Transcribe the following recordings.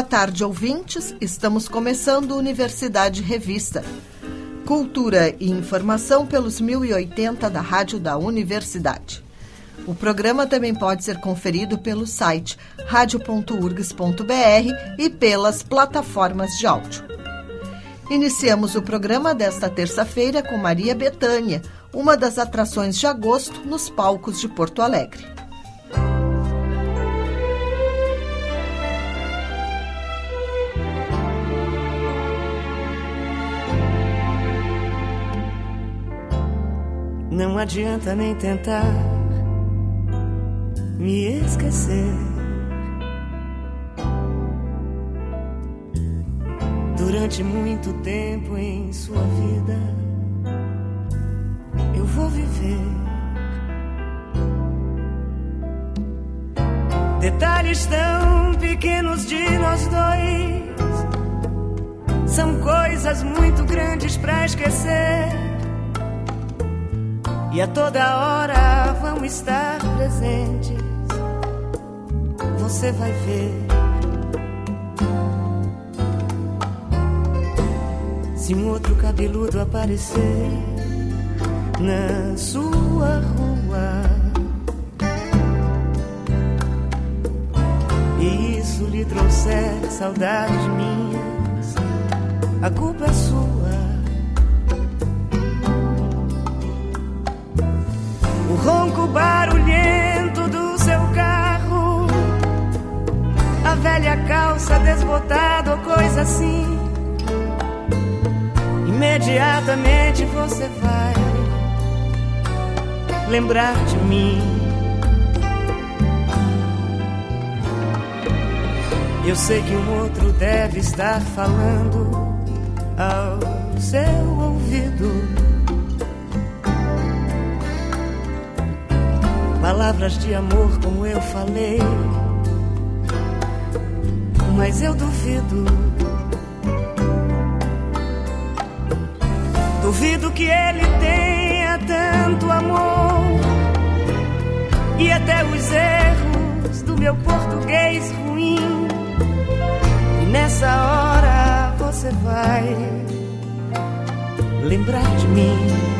Boa tarde, ouvintes. Estamos começando Universidade Revista Cultura e informação pelos 1080 da Rádio da Universidade. O programa também pode ser conferido pelo site radio.urgs.br e pelas plataformas de áudio. Iniciamos o programa desta terça-feira com Maria Betânia, uma das atrações de agosto nos palcos de Porto Alegre. Não adianta nem tentar me esquecer. Durante muito tempo em sua vida, eu vou viver. Detalhes tão pequenos de nós dois são coisas muito grandes para esquecer e a toda hora vão estar presentes. Você vai ver. Se um outro cabeludo aparecer na sua rua e isso lhe trouxer saudades minhas, a culpa é sua. Ronco barulhento do seu carro, a velha calça desbotada ou coisa assim. Imediatamente você vai lembrar de mim. Eu sei que um outro deve estar falando ao seu ouvido. Palavras de amor como eu falei. Mas eu duvido. Duvido que ele tenha tanto amor. E até os erros do meu português ruim. E nessa hora você vai lembrar de mim.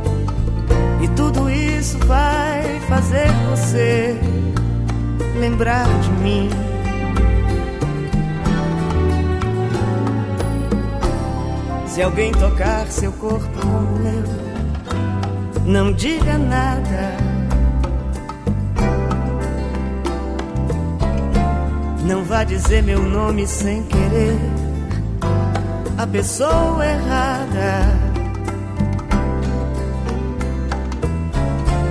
tudo isso vai fazer você lembrar de mim. Se alguém tocar seu corpo meu, não diga nada. Não vá dizer meu nome sem querer. A pessoa errada.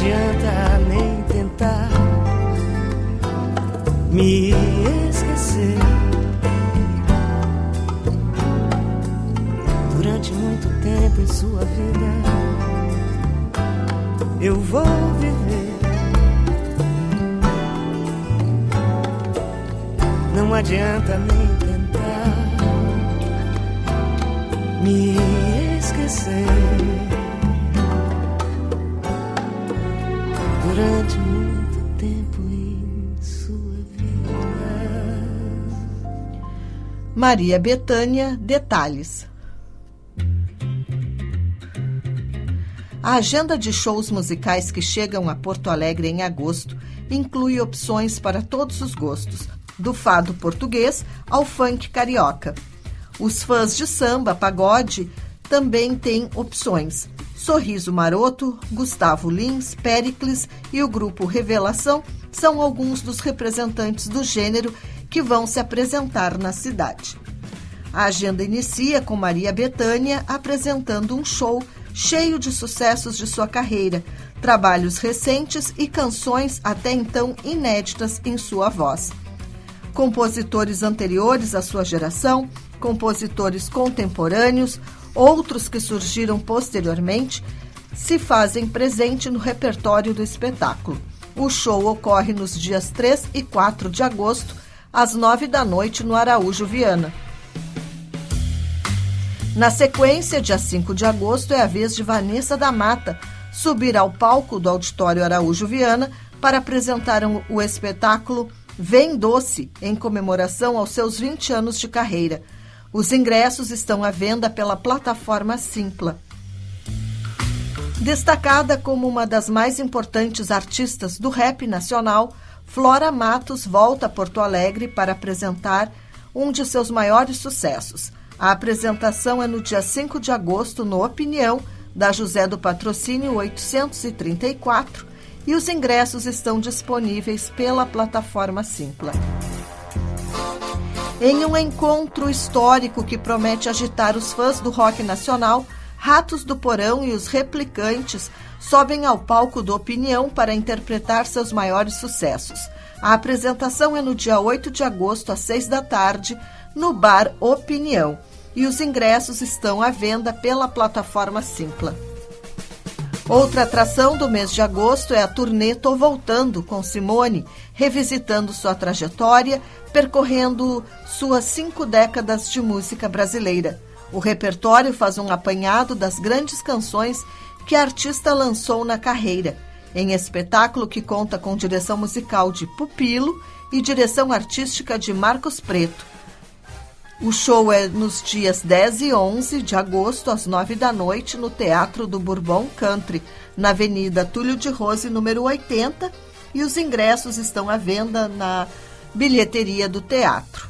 Adianta nem tentar me esquecer. Durante muito tempo em sua vida, eu vou viver. Não adianta nem tentar me esquecer. Durante muito tempo em sua vida. Maria Betânia, detalhes. A agenda de shows musicais que chegam a Porto Alegre em agosto inclui opções para todos os gostos, do fado português ao funk carioca. Os fãs de samba, pagode, também têm opções. Sorriso Maroto, Gustavo Lins, Pericles e o grupo Revelação são alguns dos representantes do gênero que vão se apresentar na cidade. A agenda inicia com Maria Bethânia apresentando um show cheio de sucessos de sua carreira, trabalhos recentes e canções até então inéditas em sua voz. Compositores anteriores à sua geração, compositores contemporâneos, outros que surgiram posteriormente, se fazem presente no repertório do espetáculo. O show ocorre nos dias 3 e 4 de agosto, às 9 da noite, no Araújo Viana. Na sequência, dia 5 de agosto, é a vez de Vanessa da Mata subir ao palco do Auditório Araújo Viana para apresentar o espetáculo Vem Doce, em comemoração aos seus 20 anos de carreira. Os ingressos estão à venda pela plataforma Simpla. Destacada como uma das mais importantes artistas do rap nacional, Flora Matos volta a Porto Alegre para apresentar um de seus maiores sucessos. A apresentação é no dia 5 de agosto, no Opinião, da José do Patrocínio 834, e os ingressos estão disponíveis pela plataforma Simpla. Em um encontro histórico que promete agitar os fãs do rock nacional, Ratos do Porão e os Replicantes sobem ao palco do Opinião para interpretar seus maiores sucessos. A apresentação é no dia 8 de agosto, às 6 da tarde, no Bar Opinião. E os ingressos estão à venda pela plataforma Simpla. Outra atração do mês de agosto é a turnê Tô Voltando com Simone, revisitando sua trajetória, percorrendo suas cinco décadas de música brasileira. O repertório faz um apanhado das grandes canções que a artista lançou na carreira, em espetáculo que conta com direção musical de Pupilo e direção artística de Marcos Preto. O show é nos dias 10 e 11 de agosto, às 9 da noite, no Teatro do Bourbon Country, na Avenida Túlio de Rose, número 80, e os ingressos estão à venda na bilheteria do teatro.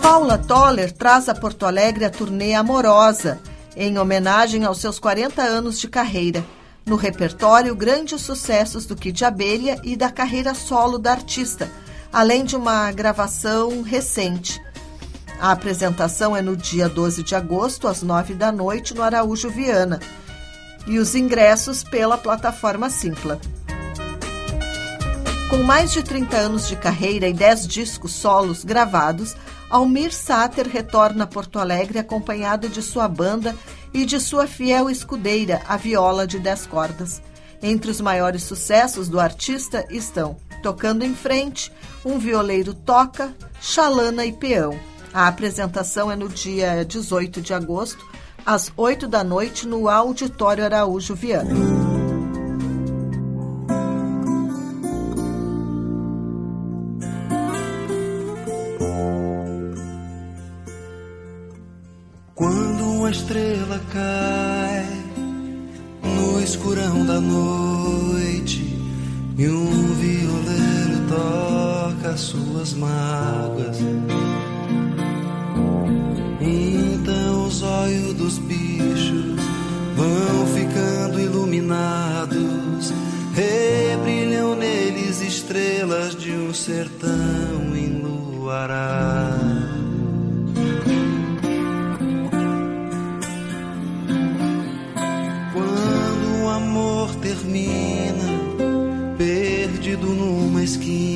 Paula Toller traz a Porto Alegre a turnê Amorosa, em homenagem aos seus 40 anos de carreira. No repertório, grandes sucessos do Kid Abelha e da carreira solo da artista – além de uma gravação recente. A apresentação é no dia 12 de agosto, às 9 da noite, no Araújo Viana, e os ingressos pela plataforma Simpla. Com mais de 30 anos de carreira e 10 discos solos gravados, Almir Sater retorna a Porto Alegre acompanhado de sua banda e de sua fiel escudeira, a viola de 10 cordas. Entre os maiores sucessos do artista estão Tocando em Frente, um violeiro toca, chalana e peão. A apresentação é no dia 18 de agosto, às 8 da noite, no Auditório Araújo Viana. Quando uma estrela cai no escurão da noite e um violeiro toca suas mágoas. Então os olhos dos bichos vão ficando iluminados, rebrilham neles estrelas de um sertão enluarado. Quando o amor termina, perdido numa esquina,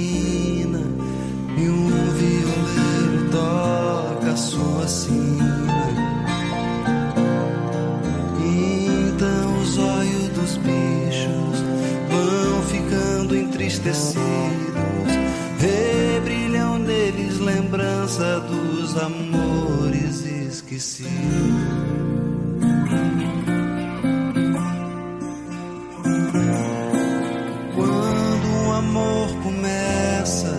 esquecidos. Quando o amor começa,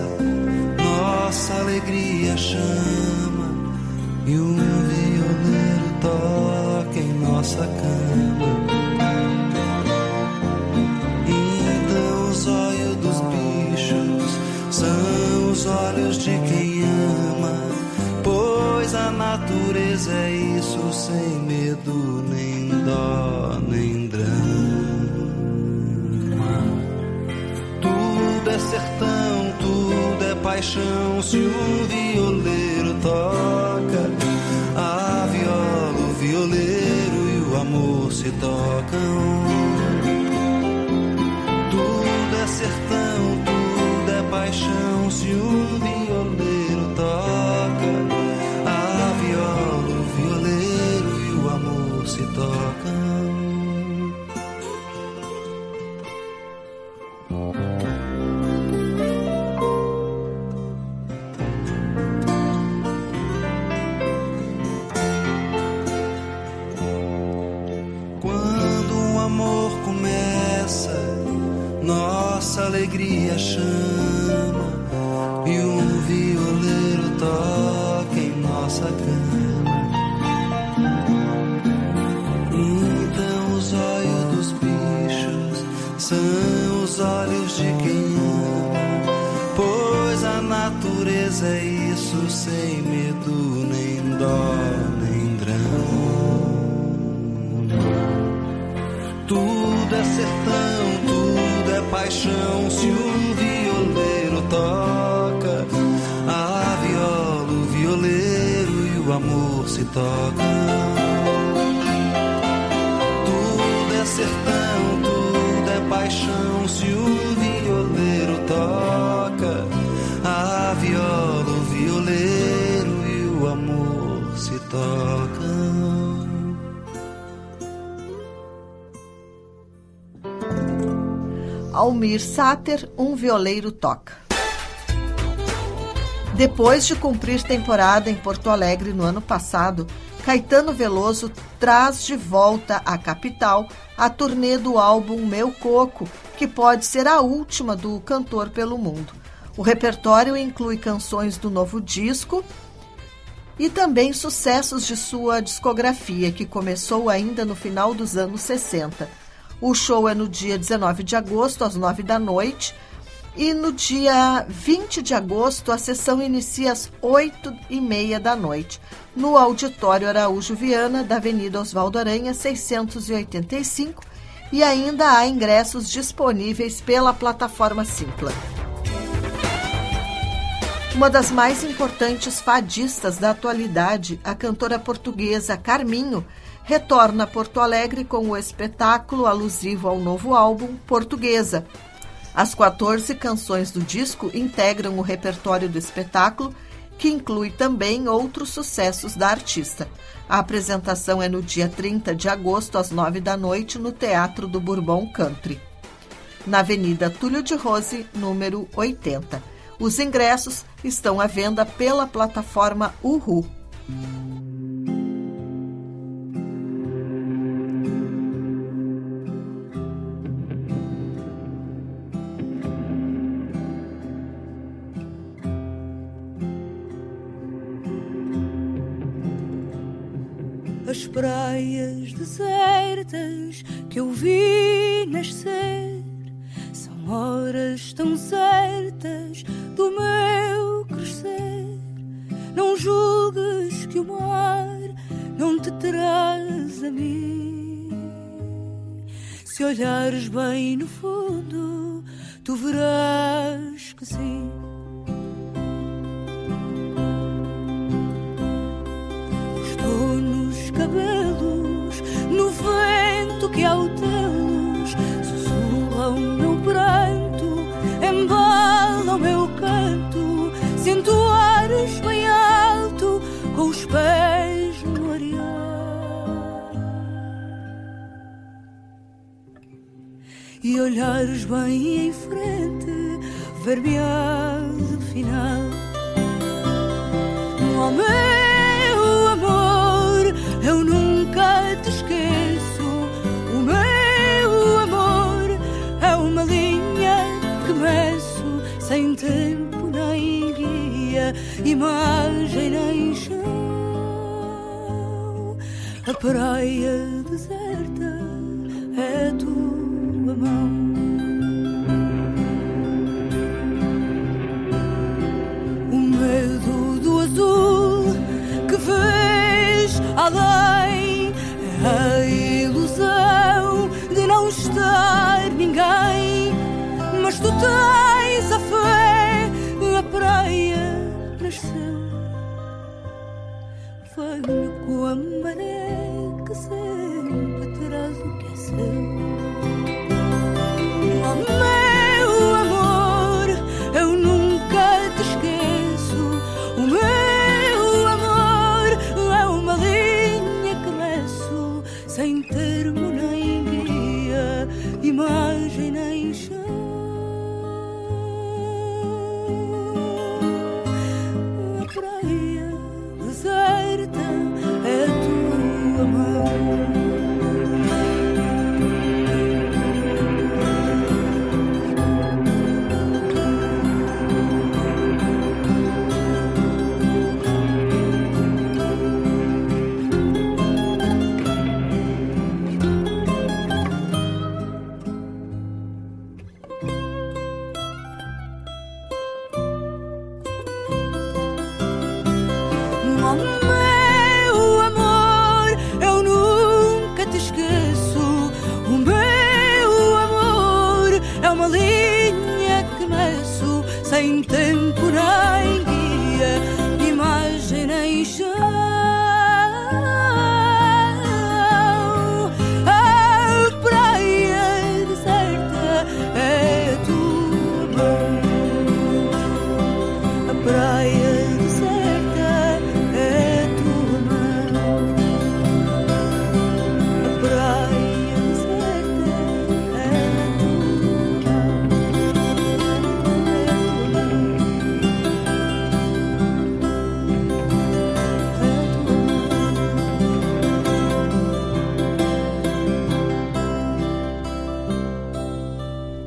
nossa alegria chama e um violeiro toca em nossa cama. É isso sem medo, nem dó, nem drama. Tudo é sertão, tudo é paixão. Se um violeiro toca, a viola, o violeiro e o amor se tocam. Tudo é sertão, tudo é paixão. Se um violeiro sem medo, nem dó, nem drama. Tudo é sertão, tudo é paixão. Se um violeiro toca, a viola, o violeiro e o amor se tocam. Almir Sater, um violeiro toca. Depois de cumprir temporada em Porto Alegre no ano passado, Caetano Veloso traz de volta à capital a turnê do álbum Meu Coco, que pode ser a última do cantor pelo mundo. O repertório inclui canções do novo disco e também sucessos de sua discografia, que começou ainda no final dos anos 60. O show é no dia 19 de agosto, às 9 da noite. E no dia 20 de agosto, a sessão inicia às 8 e meia da noite, no Auditório Araújo Viana, da Avenida Oswaldo Aranha, 685. E ainda há ingressos disponíveis pela plataforma Simpla. Uma das mais importantes fadistas da atualidade, a cantora portuguesa Carminho, retorna a Porto Alegre com o espetáculo alusivo ao novo álbum Portuguesa. As 14 canções do disco integram o repertório do espetáculo, que inclui também outros sucessos da artista. A apresentação é no dia 30 de agosto, às 9 da noite, no Teatro do Bourbon Country, na Avenida Túlio de Rose, número 80. Os ingressos estão à venda pela plataforma Uhu. Além. É a ilusão de não estar ninguém. Mas tu tens a fé, a praia nasceu. Venho com a maré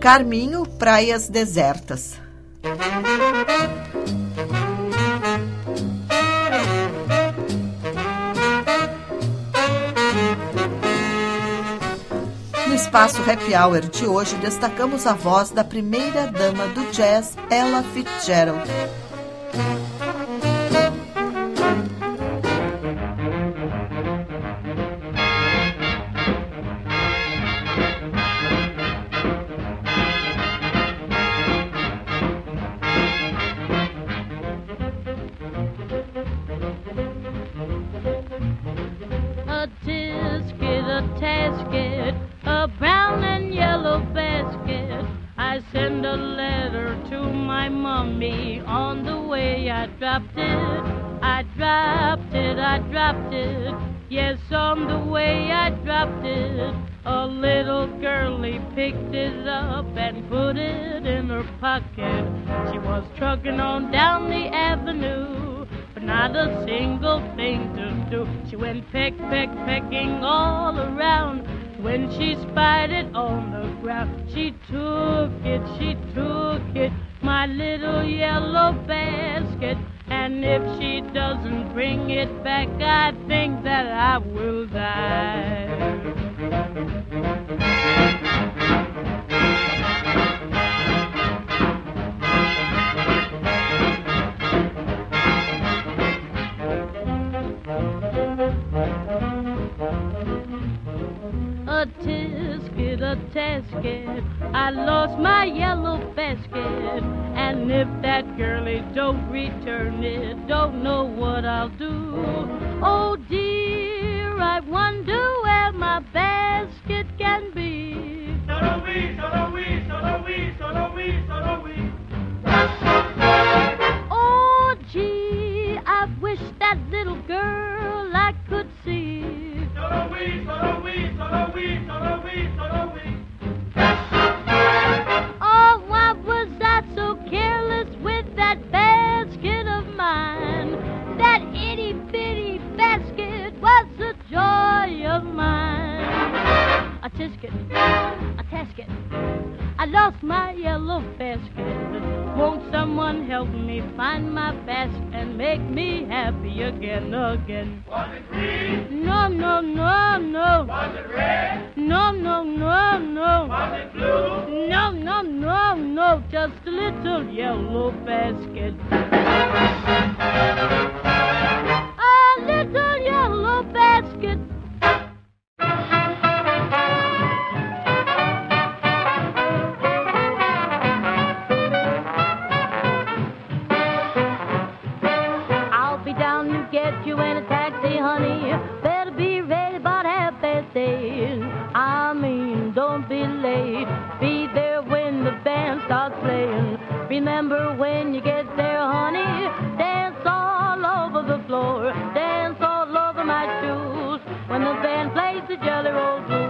Carminho, Praias Desertas. No espaço Happy Hour de hoje, destacamos a voz da primeira dama do jazz, Ella Fitzgerald. A tisket, a tasket, I lost my yellow basket, and if that girlie don't return it. band starts playing. Remember when you get there, honey, dance all over the floor, dance all over my shoes. When the band plays the jelly roll blues.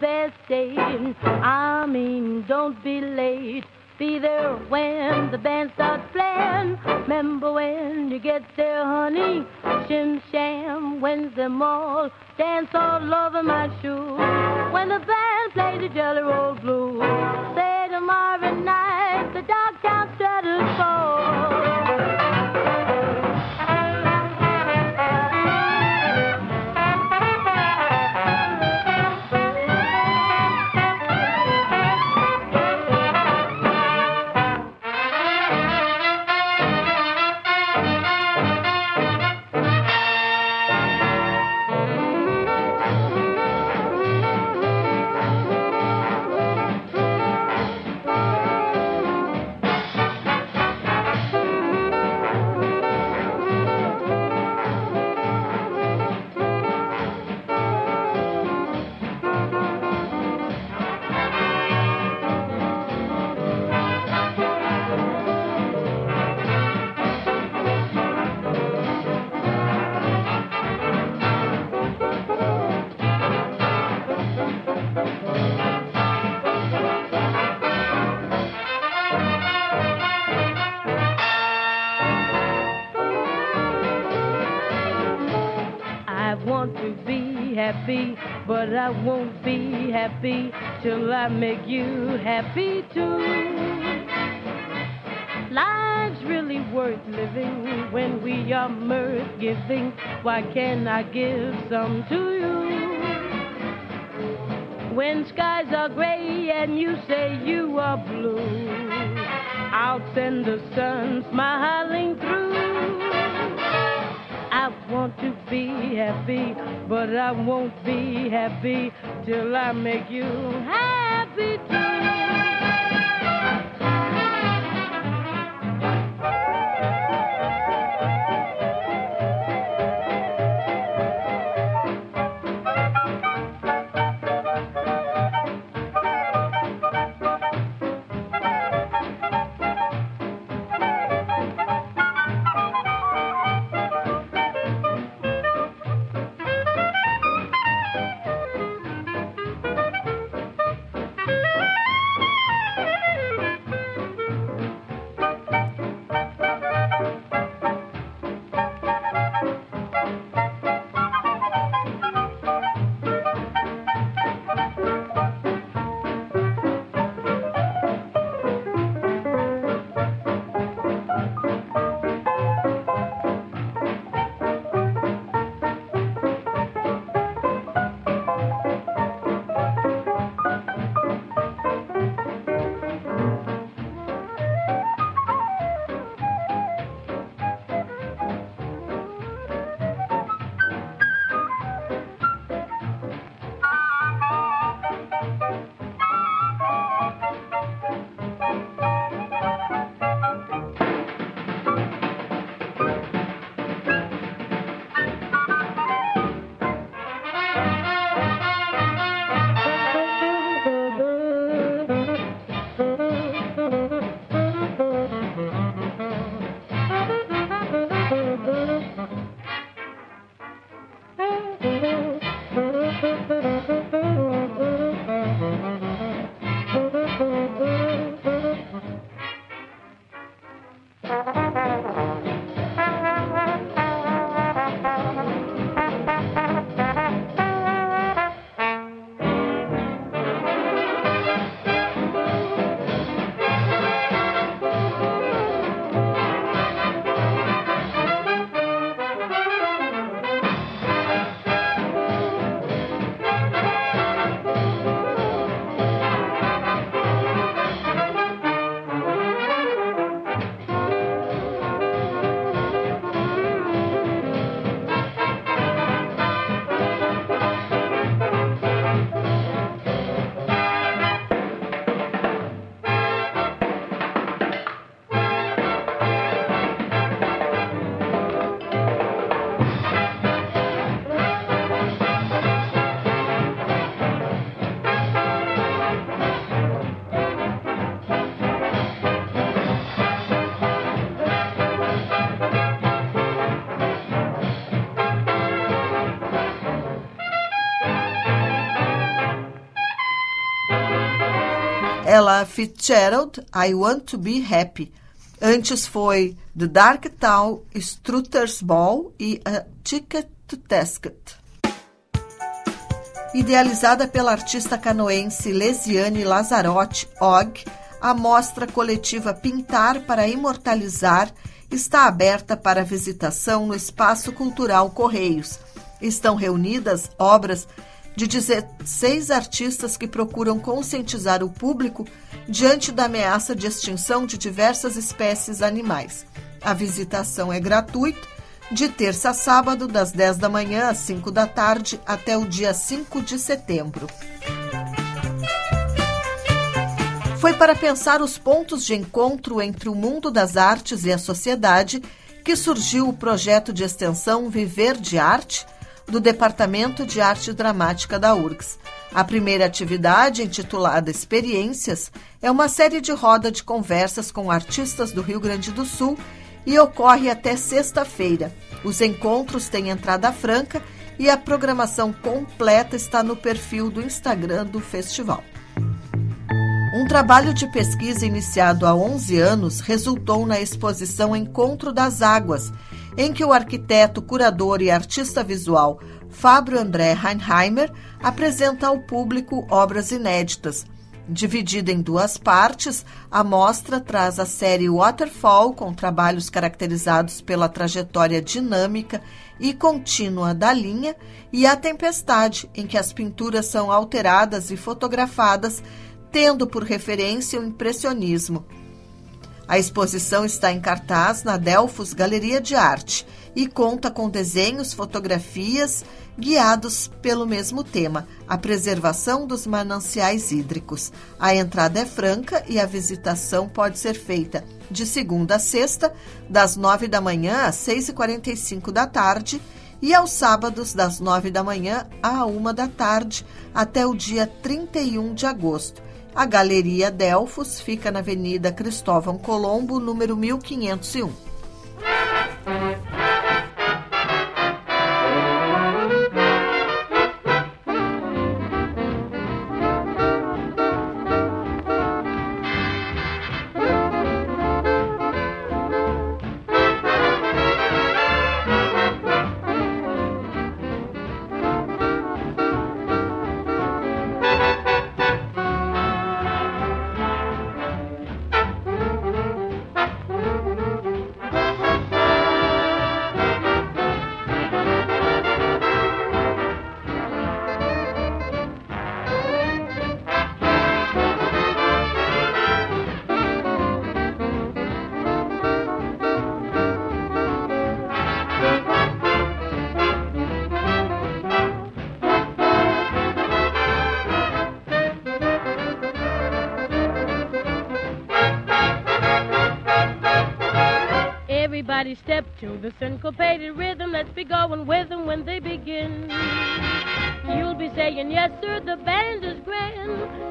best day. I mean, don't be late. Be there when the band starts playing. Remember when you get there, honey. Shim sham wins them all. Dance all over my shoe. When the band plays the jelly roll blues. Say tomorrow night the dog town straddles fall. Want to be happy, but I won't be happy till I make you happy too. Life's really worth living when we are mirth giving. Why can't I give some to you? When skies are gray and you say you are blue, I'll send the sun smiling through. Want to be happy, but I won't be happy till I make you happy too. Ella Fitzgerald, I Want to Be Happy. Antes foi The Dark Town, Strutter's Ball e A Ticket to Tasket. Idealizada pela artista canoense Lesiane Lazarotti, OG, a mostra coletiva Pintar para Imortalizar está aberta para visitação no Espaço Cultural Correios. Estão reunidas obras de 16 artistas que procuram conscientizar o público diante da ameaça de extinção de diversas espécies animais. A visitação é gratuita, de terça a sábado, das 10 da manhã às 5 da tarde, até o dia 5 de setembro. Foi para pensar os pontos de encontro entre o mundo das artes e a sociedade que surgiu o projeto de extensão Viver de Arte do Departamento de Arte Dramática da URGS. A primeira atividade, intitulada Experiências, é uma série de roda de conversas com artistas do Rio Grande do Sul e ocorre até sexta-feira. Os encontros têm entrada franca e a programação completa está no perfil do Instagram do festival. Um trabalho de pesquisa iniciado há 11 anos resultou na exposição Encontro das Águas, em que o arquiteto, curador e artista visual Fábio André Heinheimer apresenta ao público obras inéditas. Dividida em duas partes, a mostra traz a série Waterfall, com trabalhos caracterizados pela trajetória dinâmica e contínua da linha, e A Tempestade, em que as pinturas são alteradas e fotografadas, tendo por referência o impressionismo. A exposição está em cartaz na Delfos Galeria de Arte e conta com desenhos, fotografias guiados pelo mesmo tema, a preservação dos mananciais hídricos. A entrada é franca e a visitação pode ser feita de segunda a sexta, das nove da manhã às seis e quarenta e cinco da tarde e aos sábados, das nove da manhã à uma da tarde, até o dia 31 de agosto. A Galeria Delfos fica na Avenida Cristóvão Colombo, número 1501.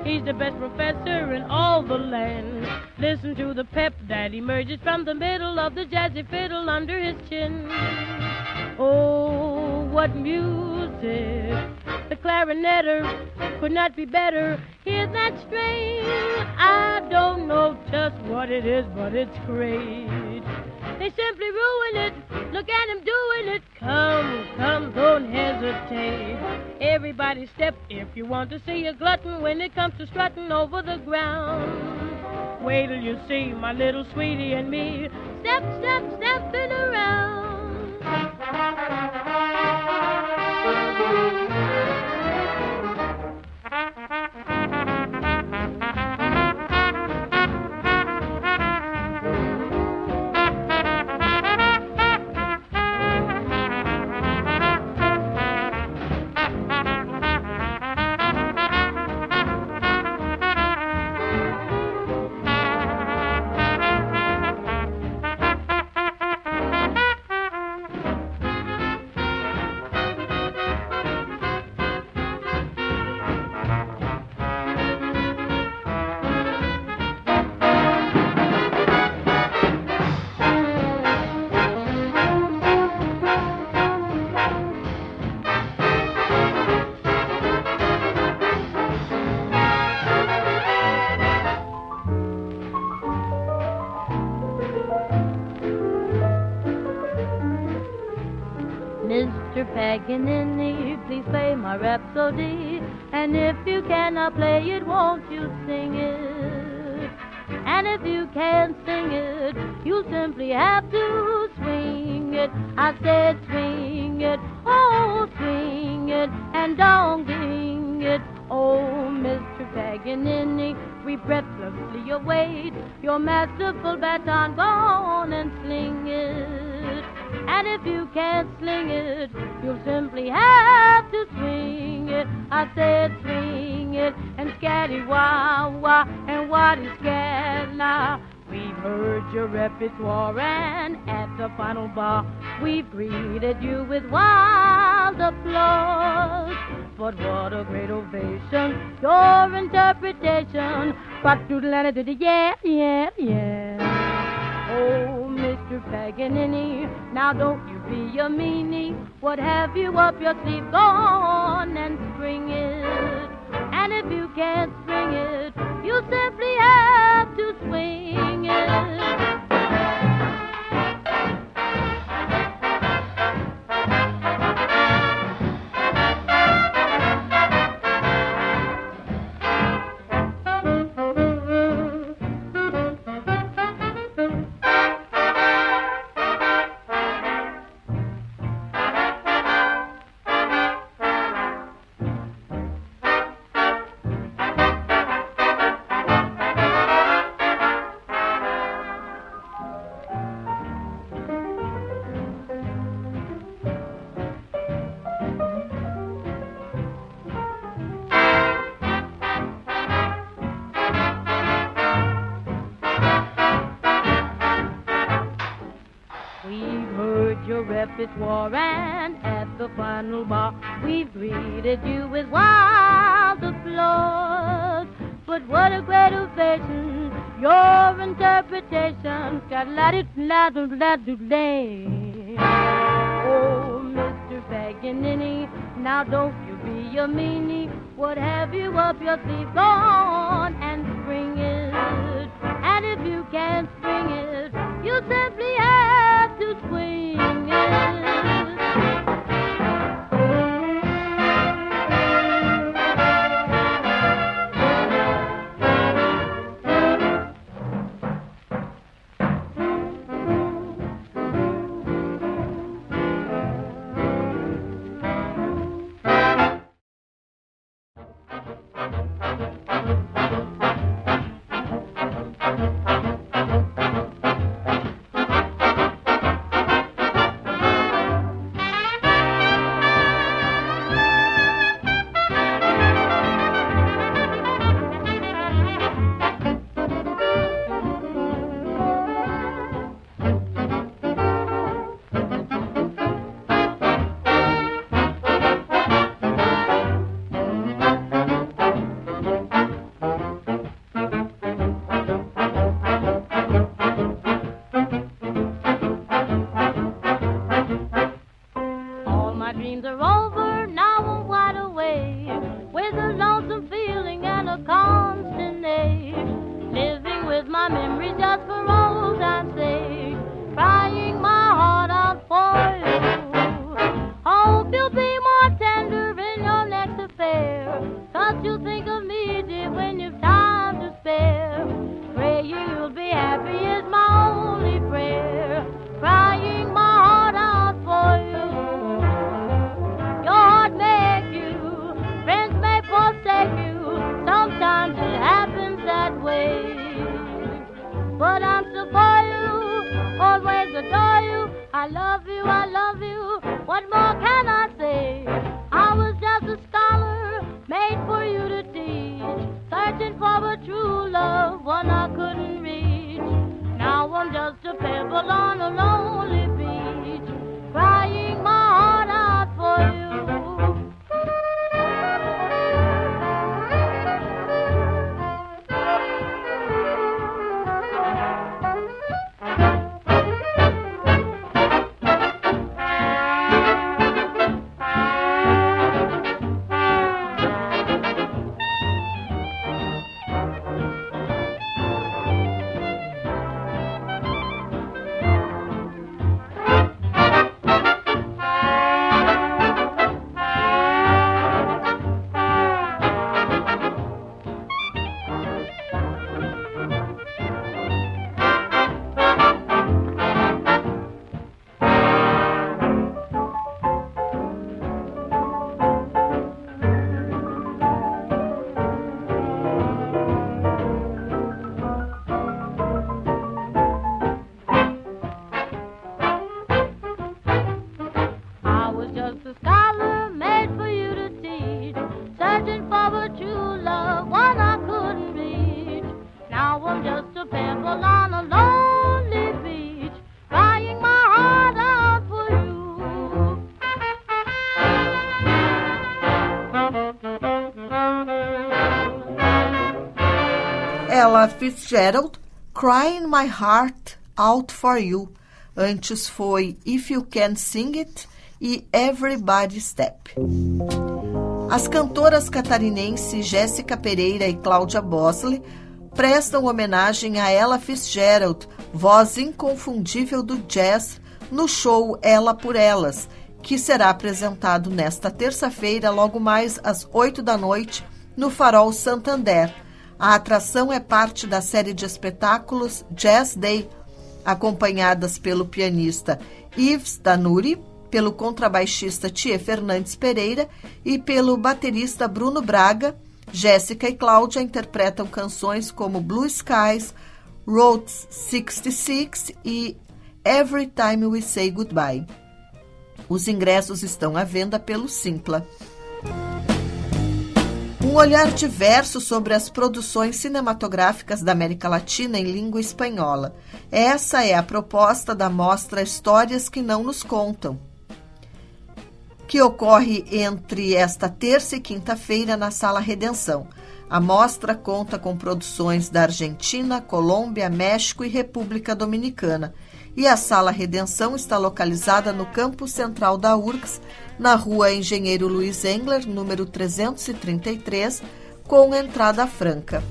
He's the best professor in all the land. Listen to the pep that emerges from the middle of the jazzy fiddle under his chin. Oh, what music! The clarinetter could not be better. Hear that strain? I don't know just what it is, but it's great. They simply ruin it. Look at him doing it. Come, come, don't hesitate. Everybody step if you want to see a glutton when it comes to strutting over the ground. Wait till you see my little sweetie and me. Step, step, stepping around. Rhapsody. And if you cannot play it, won't you sing it? And if you can't sing it, you simply have to swing it. I said swing it, oh swing it, and don't ding it. Oh, Mr. Paganini, we breathlessly await your masterful baton. Go on and sling it. And if you can't sling it, you'll simply have to swing it. I said swing it and scatty wah wah and what is scat now? We've heard your repertoire and at the final bar we've greeted you with wild applause. But what a great ovation, your interpretation. But and a yeah, yeah, yeah. Oh, Mr. Paganini, now don't you be a meanie. What have you up your sleeve? Go on and spring it. And if you can't spring it, you simply have to swing it. The repertoire, and at the final bar, we've greeted you with wild applause. But what a great ovation, your interpretation, got la do la do do Oh, Mr. Paganini, now don't you be a meanie. What have you up your sleeve? Go on and spring it. And if you can't spring it, simply have to swing it. Fitzgerald, Crying My Heart Out For You. Antes foi If You Can Sing It e Everybody Step. As cantoras catarinenses Jéssica Pereira e Cláudia Bosley prestam homenagem a Ella Fitzgerald, voz inconfundível do jazz, no show Ela por Elas, que será apresentado nesta terça-feira, logo mais às 8 da noite, no Farol Santander. A atração é parte da série de espetáculos Jazz Day, acompanhadas pelo pianista Yves Danuri, pelo contrabaixista Tia Fernandes Pereira e pelo baterista Bruno Braga. Jéssica e Cláudia interpretam canções como Blue Skies, Route 66 e Every Time We Say Goodbye. Os ingressos estão à venda pelo Simpla. Um olhar diverso sobre as produções cinematográficas da América Latina em língua espanhola. Essa é a proposta da mostra Histórias que Não Nos Contam, que ocorre entre esta terça e quinta-feira na Sala Redenção. A mostra conta com produções da Argentina, Colômbia, México e República Dominicana. E a Sala Redenção está localizada no campo central da URGS, na rua Engenheiro Luiz Engler, número 333, com entrada franca.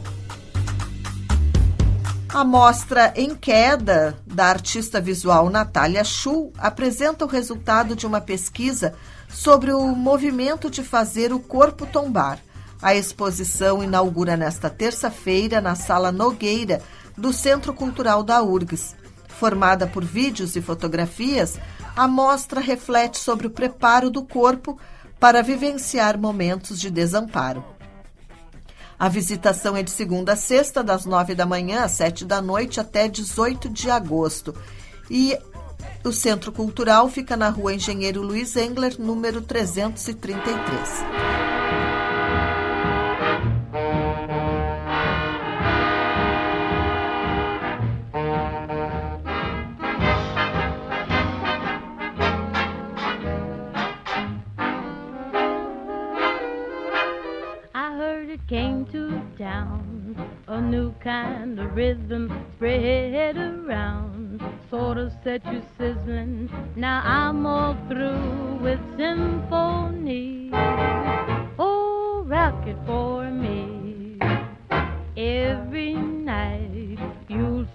A mostra Em Queda, da artista visual Natália Schuh, apresenta o resultado de uma pesquisa sobre o movimento de fazer o corpo tombar. A exposição inaugura nesta terça-feira na Sala Nogueira, do Centro Cultural da URGS. Formada por vídeos e fotografias, a mostra reflete sobre o preparo do corpo para vivenciar momentos de desamparo. A visitação é de segunda a sexta, das nove da manhã às sete da noite até 18 de agosto. E o Centro Cultural fica na rua Engenheiro Luiz Engler, número 333. Kind of rhythm spread around, sort of set you sizzling. Now I'm all through with symphony. Oh, rock it for me. Every night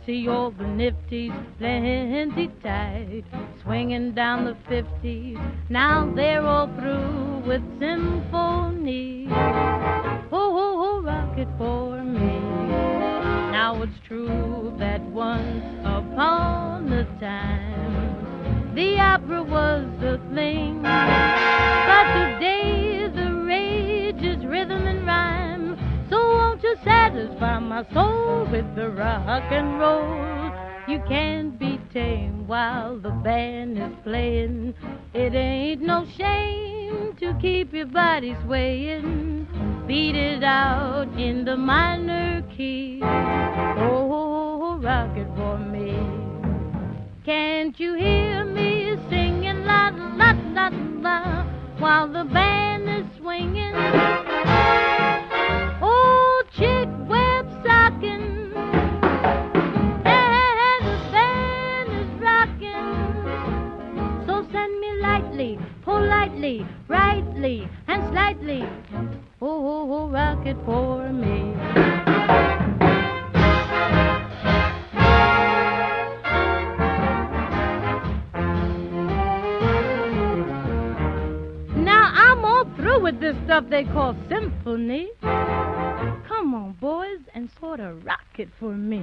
see all the nifties plenty tight, swinging down the fifties. Now they're all through with symphony. Oh, oh, oh, rock it for me. now it's true that once upon a time the opera was the thing, but today satisfy my soul with the rock and roll? You can't be tame while the band is playing. It ain't no shame to keep your body swaying. Beat it out in the minor key. Oh, rock it for me. Can't you hear me singing la la la la while the band is swinging? Lightly, and slightly oh, rock it for me. Now I'm all through with this stuff they call symphony. Come on, boys, and sort of rock it for me.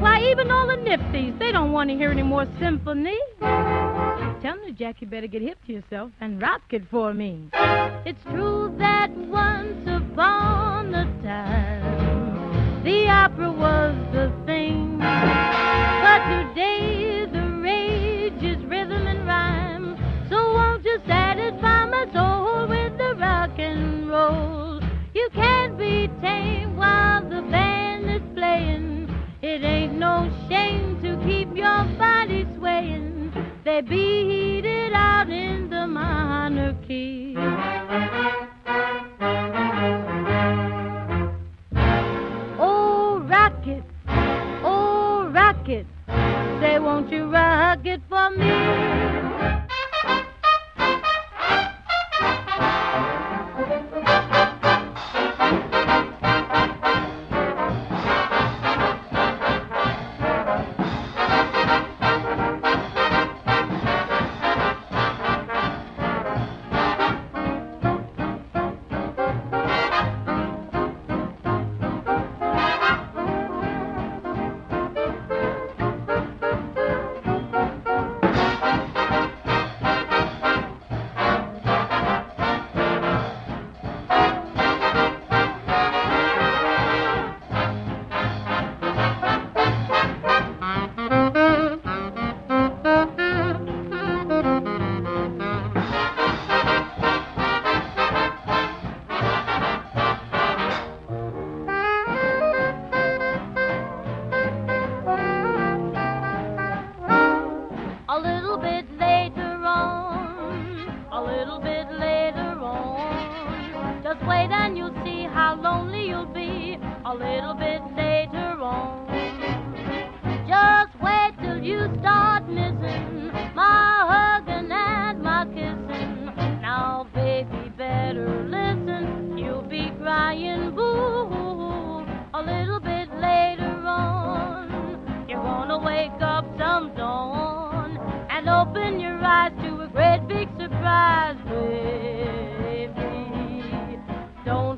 Why, even all the nifties, they don't want to hear any more symphony. Tell me, Jack, you better get hip to yourself and rock it for me. It's true that once upon a time the opera was the thing, but today the rage is rhythm and rhyme. So won't you satisfy my soul with the rock and roll? You can't be tame while the band is playing. It ain't no shame to keep your body swaying. They beat it out in the minor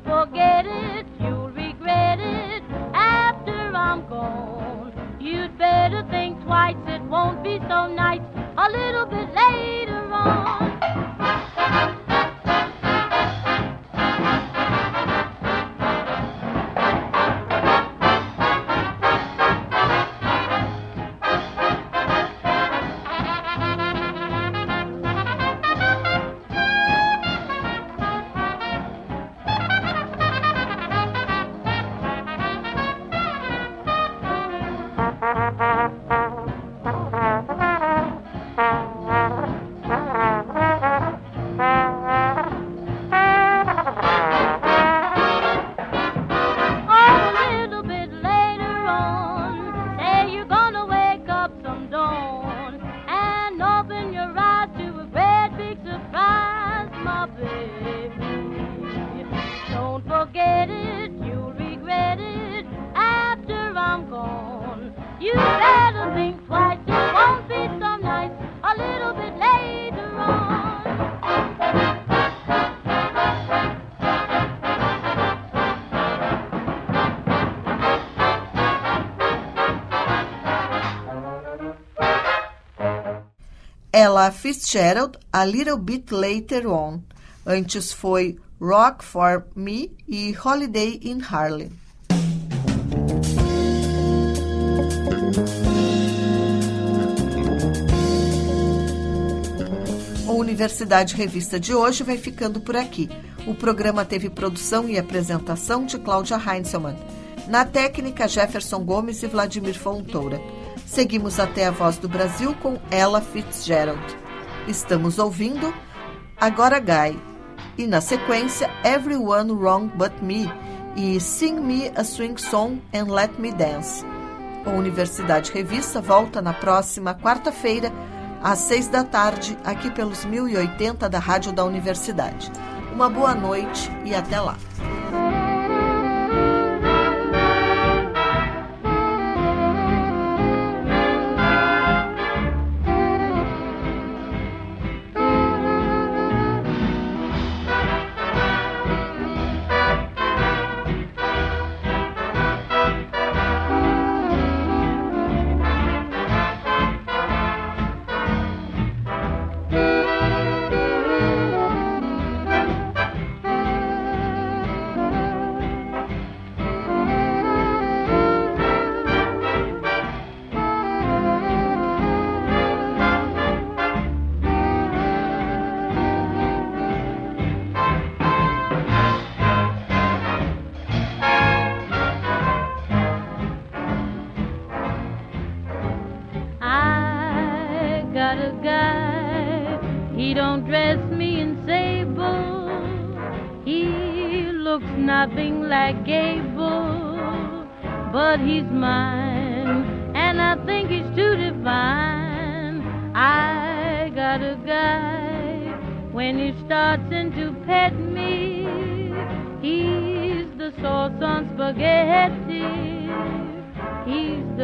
Forget it, you'll regret it after I'm gone. You'd better think twice, it won't be so nice a little bit later Ella Fitzgerald, A Little Bit Later On. Antes foi Rock for Me e Holiday in Harlem. O Universidade Revista de hoje vai ficando por aqui. O programa teve produção e apresentação de Cláudia Heinzelmann. Na técnica, Jefferson Gomes e Vladimir Fontoura. Seguimos até a Voz do Brasil com Ella Fitzgerald. Estamos ouvindo Agora Guy. E na sequência, Everyone Wrong But Me e Sing Me a Swing Song and Let Me Dance. O Universidade Revista volta na próxima quarta-feira, às seis da tarde, aqui pelos 1080 da Rádio da Universidade. Uma boa noite e até lá.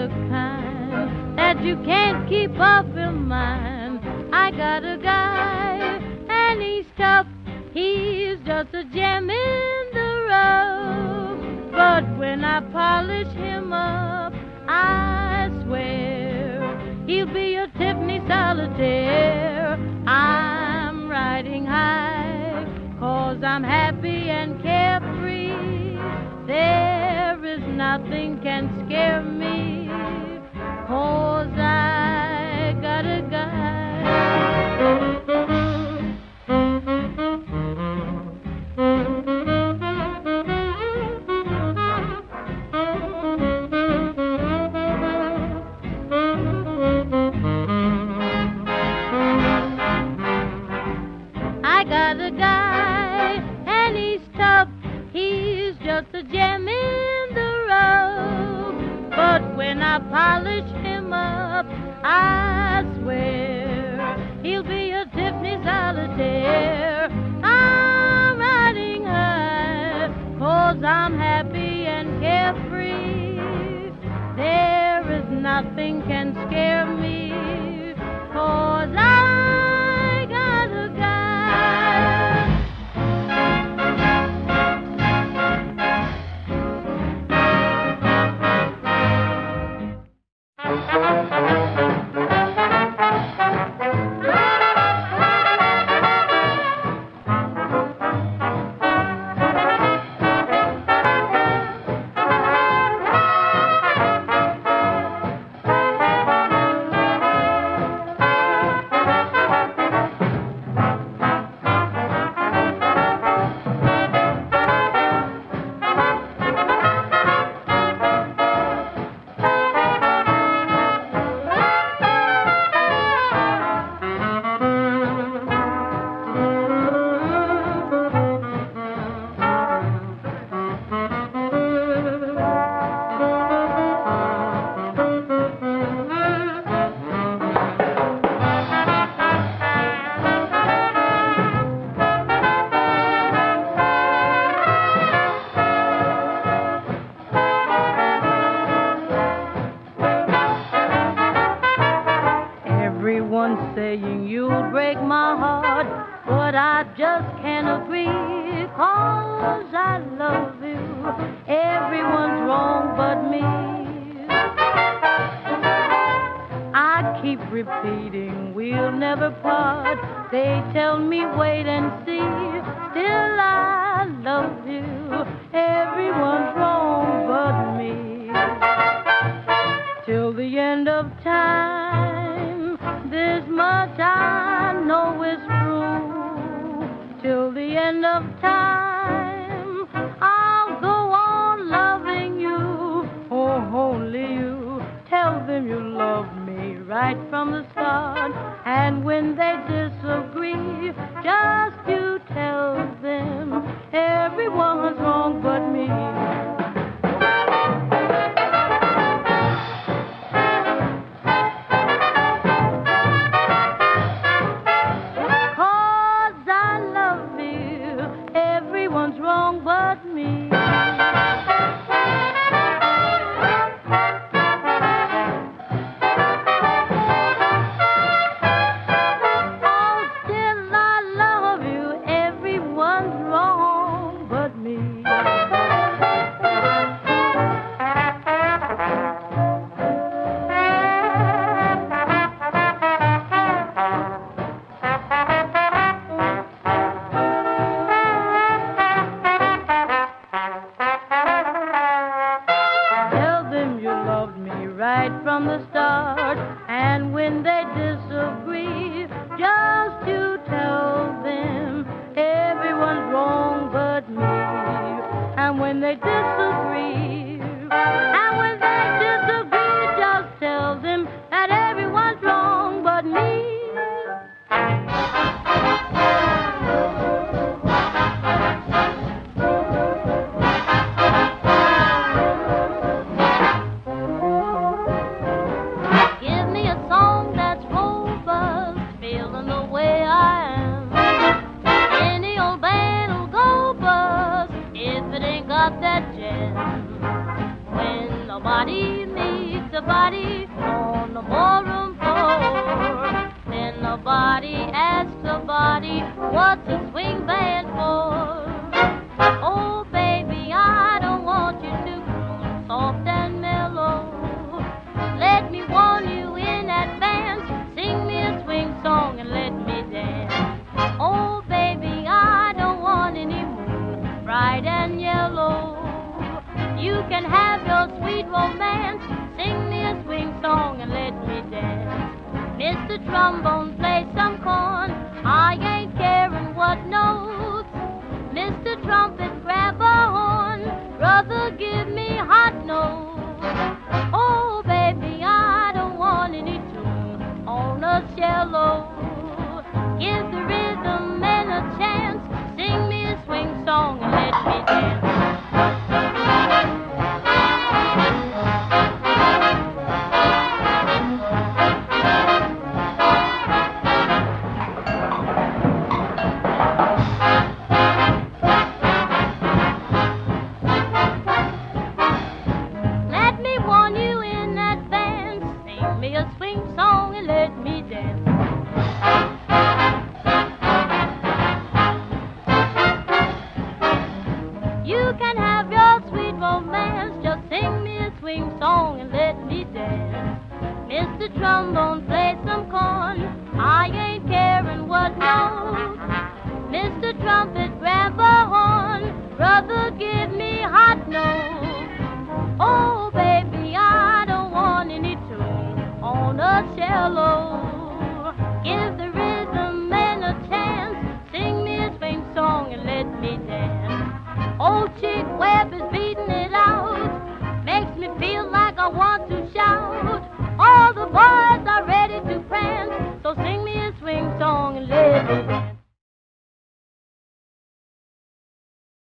Kind that you can't keep off your mind. I got a guy, and he's tough. He's just a gem in the rough. But when I polish him up, I swear he'll be a Tiffany solitaire. I'm riding high, cause I'm happy and carefree. There is nothing can scare me, cause I got a I I polish him up, I swear he'll be a Tiffany solitaire. I'm riding high, cause I'm happy and carefree. There is nothing can scare me, cause I Música can have your sweet romance. Sing me a swing song and let me dance. Mr. Trombone, play some corn. I ain't caring what notes. Mr. Trumpet, grab a horn. Brother, give me hot notes.